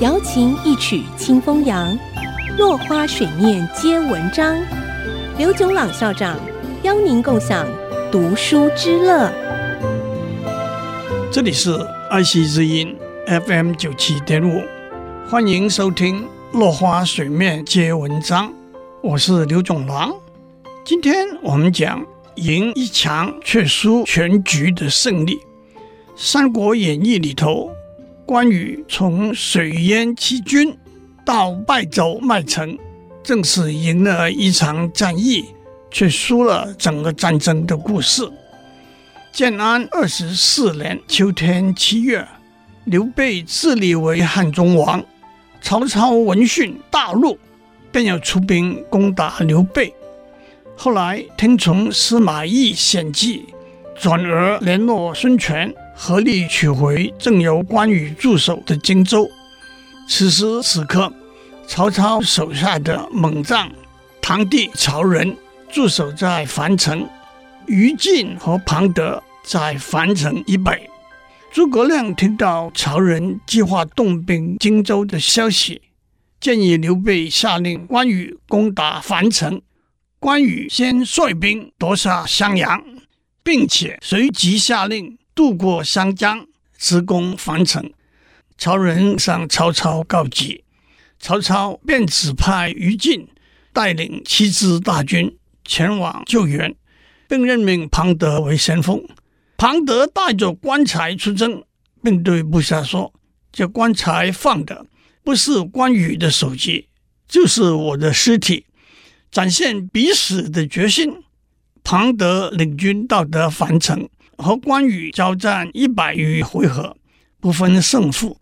瑶琴一曲清风扬，落花水面皆文章。刘炯朗校长邀您共享读书之乐。这里是爱惜之音 FM 九七点五，欢迎收听《落花水面皆文章》，我是刘炯朗。今天我们讲赢一场却输全局的胜利，《三国演义》里头。关羽从水淹七军到败走麦城，正是赢了一场战役，却输了整个战争的故事。建安二十四年秋天七月，刘备自立为汉中王。曹操闻讯大怒，便要出兵攻打刘备。后来听从司马懿献计，转而联络孙权。合力取回正由关羽驻守的荆州。此时此刻，曹操手下的猛将堂弟曹仁驻守在樊城，于禁和庞德在樊城以北。诸葛亮听到曹仁计划动兵荆州的消息，建议刘备下令关羽攻打樊城。关羽先率兵夺下襄阳，并且随即下令。渡过湘江，直攻樊城。曹仁向曹操告急，曹操便指派于禁带领七支大军前往救援，并任命庞德为先锋。庞德带着棺材出征，并对部下说：“这棺材放的不是关羽的首级，就是我的尸体。”展现必死的决心。庞德领军到达樊城。和关羽交战一百余回合，不分胜负，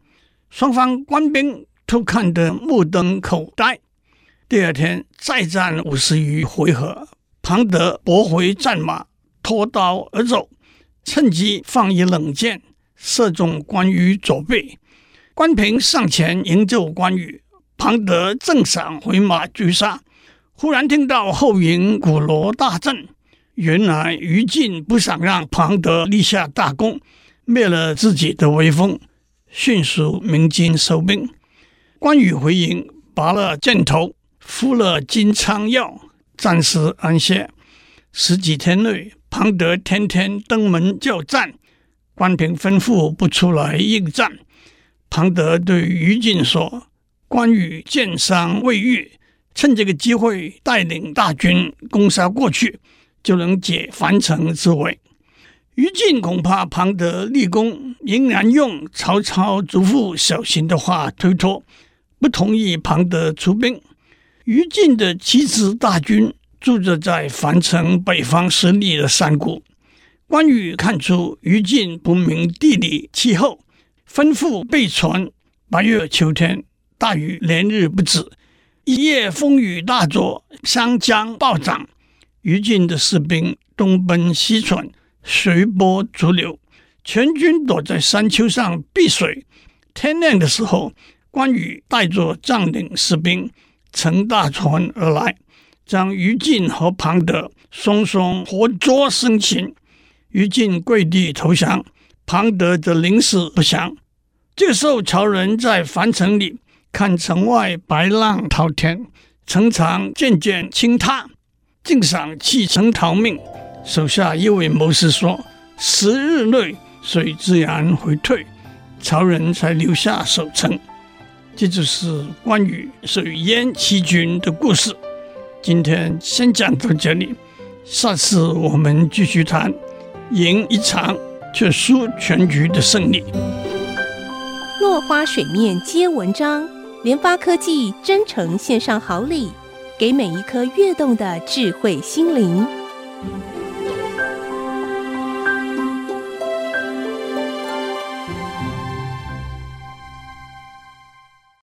双方官兵都看得目瞪口呆。第二天再战五十余回合，庞德夺回战马，脱刀而走，趁机放一冷箭，射中关羽左背。关平上前营救关羽，庞德正想回马追杀，忽然听到后营鼓锣大震。原来于禁不想让庞德立下大功，灭了自己的威风，迅速鸣金收兵。关羽回营，拔了箭头，敷了金疮药，暂时安歇。十几天内，庞德天天登门叫战，关平吩咐不出来应战。庞德对于禁说：“关羽箭伤未愈，趁这个机会带领大军攻杀过去。”就能解樊城之围。于禁恐怕庞德立功，仍然用曹操嘱咐小心的话推脱，不同意庞德出兵。于禁的七支大军驻扎在樊城北方十里的山谷。关羽看出于禁不明地理气候，吩咐备船。八月秋天，大雨连日不止，一夜风雨大作，湘江暴涨。于禁的士兵东奔西窜，随波逐流，全军躲在山丘上避水。天亮的时候，关羽带着将领士兵乘大船而来，将于禁和庞德双双活捉生擒。于禁跪地投降，庞德则临死不降。这时候，曹仁在樊城里看城外白浪滔天，城墙渐渐倾塌。竟想弃城逃命，手下一位谋士说：“十日内水自然回退。”曹仁才留下守城。这就是关羽水淹七军的故事。今天先讲到这里，下次我们继续谈赢一场却输全局的胜利。落花水面皆文章，联发科技真诚献上好礼。给每一颗跃动的智慧心灵。